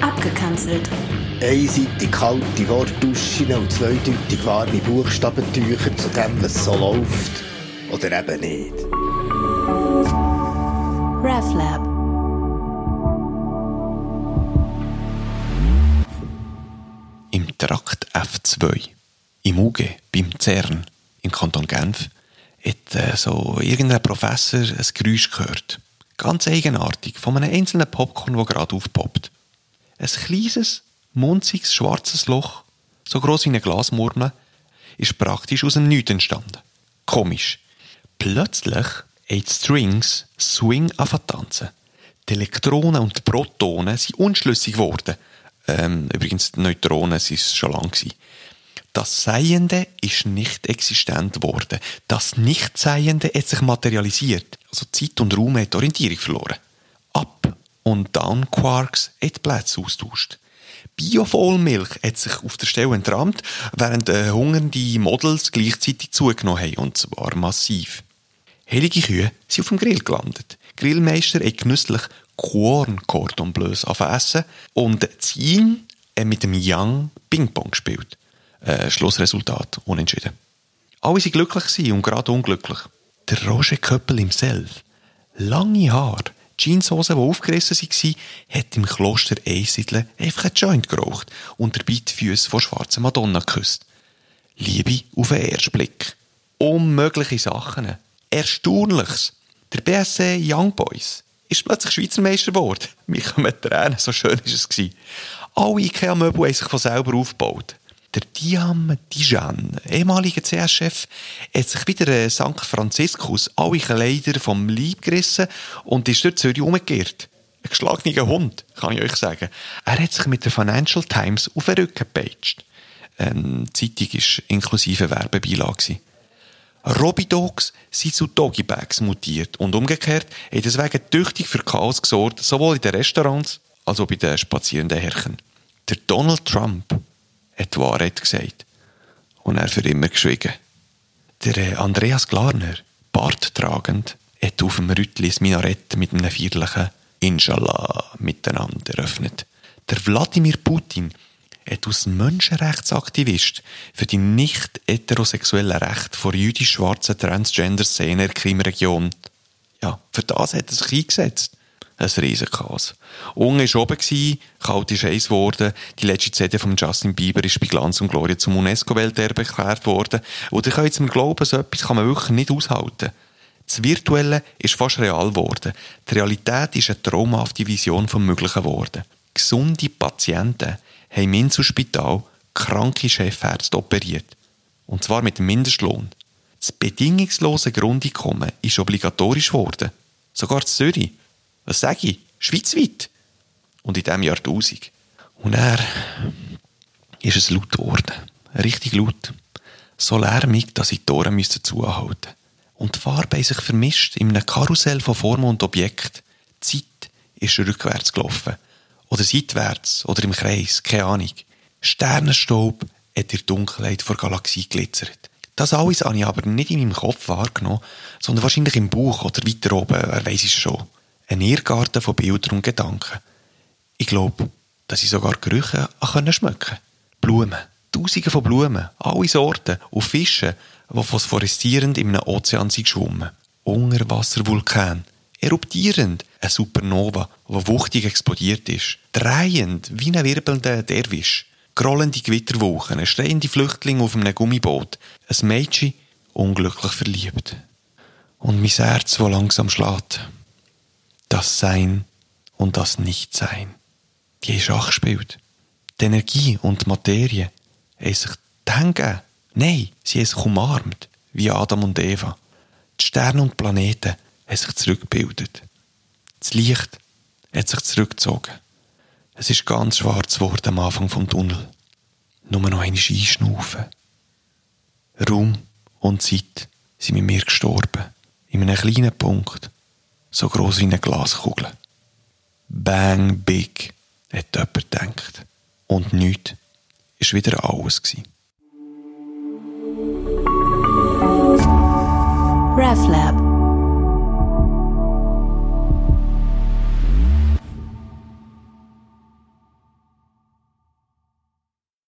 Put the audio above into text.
Abgekanzelt. Einseitig kalte Wortduschen und zweideutig warme Buchstabentücher zu dem, was so läuft. Oder eben nicht. RefLab. Im Trakt F2, im UG, beim CERN, im Kanton Genf, hat äh, so irgendein Professor ein Geräusch gehört. Ganz eigenartig, von einem einzelnen Popcorn, das gerade aufpoppt. Ein kleines, munziges, schwarzes Loch, so groß wie eine Glasmurmel, ist praktisch aus dem Nichts entstanden. Komisch. Plötzlich haben die Strings Swing tanzen. Die Elektronen und die Protonen sind unschlüssig geworden. Ähm, übrigens, die Neutronen waren es schon lange. Das Seiende ist nicht existent geworden. Das Nichtseiende hat sich materialisiert. Also Zeit und Raum hat Orientierung verloren. Up- und Down-Quarks hat Plätze austauscht. Biovollmilch hat sich auf der Stelle entrammt, während äh, hungernde Models gleichzeitig zugenommen haben, und zwar massiv. Heilige Kühe sind auf dem Grill gelandet. Grillmeister hat genüsslich Corn Cordon Bleus essen und Zin äh, mit dem Yang Ping-Pong gespielt. Äh, Schlussresultat unentschieden. Alle waren glücklich und gerade unglücklich. Der Roger Köppel himself. Lange Haare, Jeanshosen, die aufgerissen waren, hat im Kloster Einsiedeln einfach einen Joint geraucht und dabei die Füße von schwarzen Madonna geküsst. Liebe auf den ersten Blick. Unmögliche Sachen. Erstaunliches. Der BSC Young Boys ist plötzlich Schweizer Meister geworden. Mich kommen Tränen, so schön war es. Alle IKEA-Möbel haben sich von selber aufgebaut. Der Diam Dijan, ehemaliger CS-Chef, hat sich wieder St. Franziskus alle Kleider vom Leib gerissen und ist durch Zürich umgekehrt. Ein geschlagener Hund, kann ich euch sagen. Er hat sich mit der Financial Times auf den Rücken gepeitscht. Ähm, die Zeitung war inklusive Werbebeilage. Robidogs sind zu Doggybags mutiert und umgekehrt hat deswegen tüchtig für Chaos gesorgt, sowohl in den Restaurants als auch bei den spazierenden Herren. Der Donald Trump hat die Wahrheit gesagt. Und er für immer geschwiegen. Der äh, Andreas Glarner, Bart tragend, hat auf dem Rüttli das Minarett mit einem vierlichen Inshallah miteinander eröffnet. Der Wladimir Putin hat als Menschenrechtsaktivist für die nicht heterosexuellen Rechte vor jüdisch-schwarzen Transgender-Szene in der Krimregion, ja, für das hat er sich eingesetzt. Ein Riesenchaos. Unge war oben, kalt ist geworden, die letzte CD von Justin Bieber ist bei Glanz und Gloria zum UNESCO-Welterbe erklärt worden. Und ich kann jetzt mir glauben, so etwas kann man wirklich nicht aushalten. Das Virtuelle ist fast real geworden. Die Realität ist eine traumhafte Vision vom Möglichen geworden. Gesunde Patienten haben im Inselspital kranke Chefärzte operiert. Und zwar mit Mindestlohn. Das bedingungslose Grundeinkommen ist obligatorisch geworden. Sogar in Zürich. Was sage ich? Schweizweit. Und in diesem Jahrtausend. Und er ist es laut geworden. Richtig laut. So lärmig, dass ich die Tore zuhalten musste. Und die Farbe haben sich vermischt in einem Karussell von Formen und Objekten. Die Zeit ist rückwärts gelaufen. Oder seitwärts. Oder im Kreis. Keine Ahnung. Sternenstaub hat in der Dunkelheit vor Galaxie glitzert. Das alles habe ich aber nicht in meinem Kopf wahrgenommen, sondern wahrscheinlich im Buch oder weiter oben, wer weiß es schon ein Irrgarten von Bildern und Gedanken. Ich glaube, dass ich sogar Gerüche schmecken konnte. Blumen. Tausende von Blumen, alle Sorten, und Fische, die phosphoreszierend in einem Ozean sind geschwommen. Unterwasservulkan. Eruptierend. Eine Supernova, die wuchtig explodiert ist. Drehend, wie ein wirbelnder Derwisch. Grollende Gewitterwochen, ein stehende Flüchtling auf einem Gummiboot. Ein Mädchen, unglücklich verliebt. Und mein Herz, das langsam schlägt das Sein und das Nichtsein. Die Schach gespielt. Die Energie und die Materie haben sich hingegeben. Nein, sie haben sich umarmt, wie Adam und Eva. Die Sterne und die Planeten haben sich zurückgebildet. Das Licht hat sich zurückgezogen. Es ist ganz schwarz geworden am Anfang vom Tunnel. Nur noch einmal einschnaufen. Raum und Zeit sind mit mir gestorben. In einem kleinen Punkt so groß wie eine Glaskugel. Bang big, hat jemand gedacht. Und nichts war wieder alles. RefLab